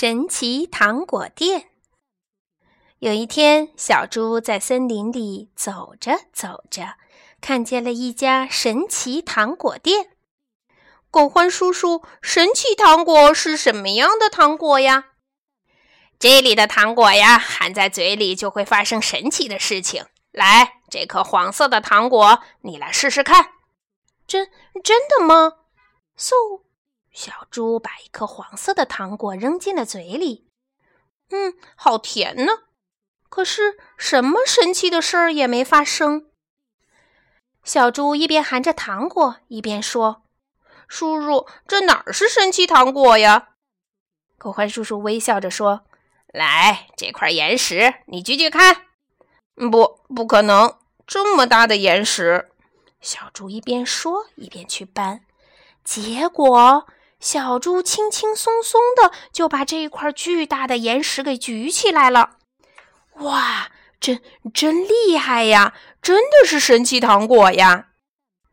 神奇糖果店。有一天，小猪在森林里走着走着，看见了一家神奇糖果店。狗獾叔叔，神奇糖果是什么样的糖果呀？这里的糖果呀，含在嘴里就会发生神奇的事情。来，这颗黄色的糖果，你来试试看。真真的吗？嗖。小猪把一颗黄色的糖果扔进了嘴里，嗯，好甜呢。可是什么神奇的事儿也没发生。小猪一边含着糖果，一边说：“叔叔，这哪儿是神奇糖果呀？”狗獾叔叔微笑着说：“来，这块岩石，你举举看。”“不，不可能，这么大的岩石。”小猪一边说，一边去搬，结果。小猪轻轻松松的就把这一块巨大的岩石给举起来了。哇，真真厉害呀！真的是神奇糖果呀！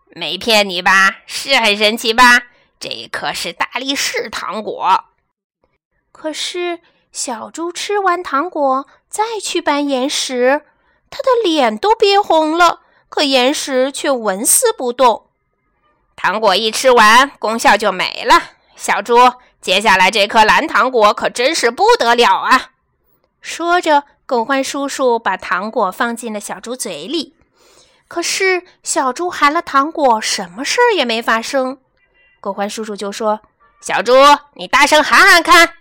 没骗你吧？是很神奇吧？这可是大力士糖果。可是小猪吃完糖果再去搬岩石，他的脸都憋红了，可岩石却纹丝不动。糖果一吃完，功效就没了。小猪，接下来这颗蓝糖果可真是不得了啊！说着，狗獾叔叔把糖果放进了小猪嘴里。可是小猪含了糖果，什么事儿也没发生。狗獾叔叔就说：“小猪，你大声喊喊看！”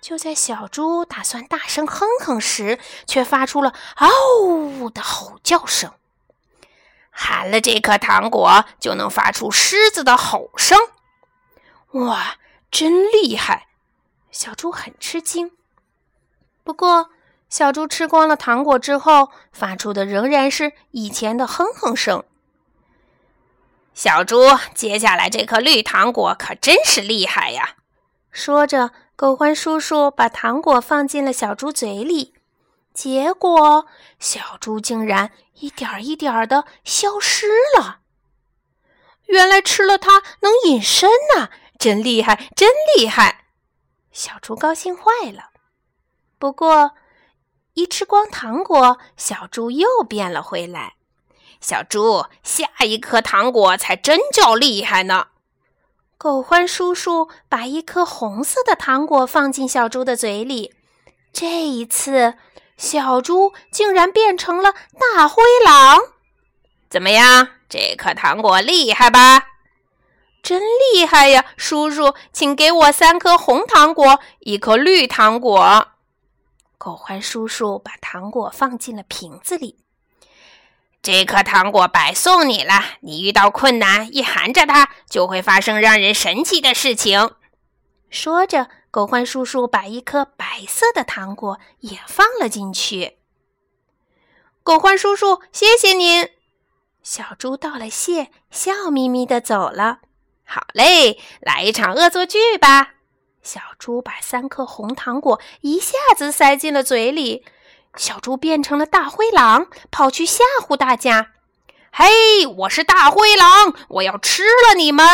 就在小猪打算大声哼哼时，却发出了“嗷”的吼叫声。含了这颗糖果，就能发出狮子的吼声。哇，真厉害！小猪很吃惊。不过，小猪吃光了糖果之后，发出的仍然是以前的哼哼声。小猪，接下来这颗绿糖果可真是厉害呀！说着，狗欢叔叔把糖果放进了小猪嘴里，结果小猪竟然一点一点的消失了。原来吃了它能隐身呐！真厉害，真厉害！小猪高兴坏了。不过，一吃光糖果，小猪又变了回来。小猪，下一颗糖果才真叫厉害呢！狗欢叔叔把一颗红色的糖果放进小猪的嘴里，这一次，小猪竟然变成了大灰狼。怎么样，这颗糖果厉害吧？真厉害呀，叔叔，请给我三颗红糖果，一颗绿糖果。狗獾叔叔把糖果放进了瓶子里。这颗糖果白送你了，你遇到困难一含着它，就会发生让人神奇的事情。说着，狗獾叔叔把一颗白色的糖果也放了进去。狗獾叔叔，谢谢您。小猪道了谢，笑眯眯的走了。好嘞，来一场恶作剧吧！小猪把三颗红糖果一下子塞进了嘴里，小猪变成了大灰狼，跑去吓唬大家：“嘿，我是大灰狼，我要吃了你们！”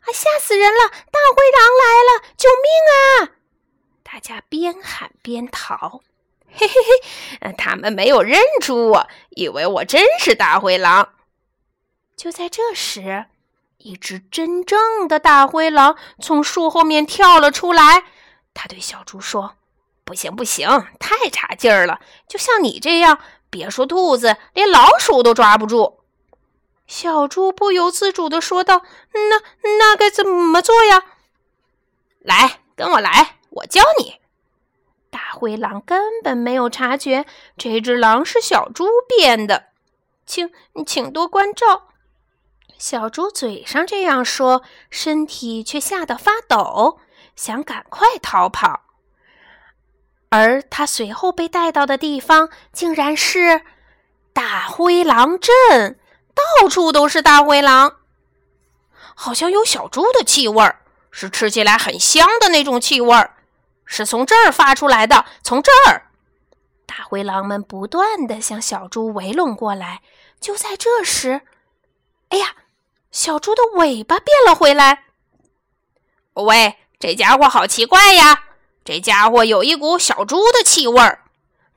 啊，吓死人了！大灰狼来了，救命啊！大家边喊边逃。嘿嘿嘿，他们没有认出我，以为我真是大灰狼。就在这时。一只真正的大灰狼从树后面跳了出来，他对小猪说：“不行，不行，太差劲儿了！就像你这样，别说兔子，连老鼠都抓不住。”小猪不由自主地说道：“那那该怎么做呀？”来，跟我来，我教你。大灰狼根本没有察觉这只狼是小猪变的，请请多关照。小猪嘴上这样说，身体却吓得发抖，想赶快逃跑。而他随后被带到的地方，竟然是大灰狼镇，到处都是大灰狼，好像有小猪的气味儿，是吃起来很香的那种气味儿，是从这儿发出来的。从这儿，大灰狼们不断的向小猪围拢过来。就在这时，哎呀！小猪的尾巴变了回来。喂，这家伙好奇怪呀！这家伙有一股小猪的气味儿，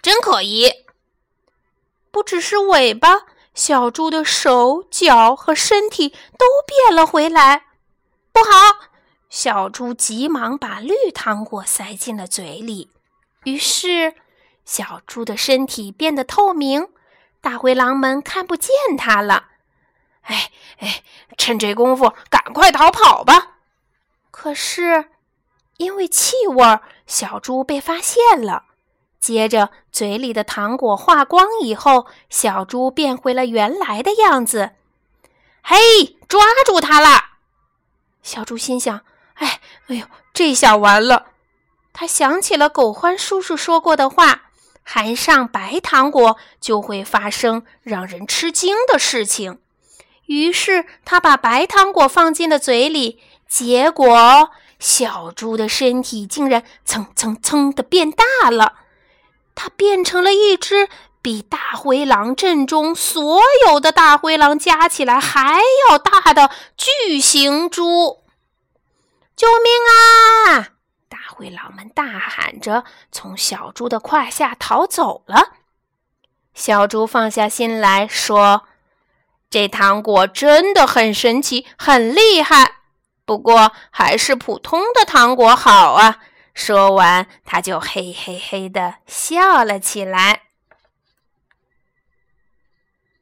真可疑。不只是尾巴，小猪的手脚和身体都变了回来。不好！小猪急忙把绿糖果塞进了嘴里，于是小猪的身体变得透明，大灰狼们看不见它了。哎哎，趁这功夫赶快逃跑吧！可是因为气味，小猪被发现了。接着，嘴里的糖果化光以后，小猪变回了原来的样子。嘿，抓住它了！小猪心想。哎，哎呦，这下完了！他想起了狗欢叔叔说过的话：含上白糖果就会发生让人吃惊的事情。于是他把白糖果放进了嘴里，结果小猪的身体竟然蹭蹭蹭的变大了。它变成了一只比大灰狼阵中所有的大灰狼加起来还要大的巨型猪。救命啊！大灰狼们大喊着，从小猪的胯下逃走了。小猪放下心来说：“这糖果真的很神奇，很厉害。不过还是普通的糖果好啊。”说完，他就嘿嘿嘿的笑了起来。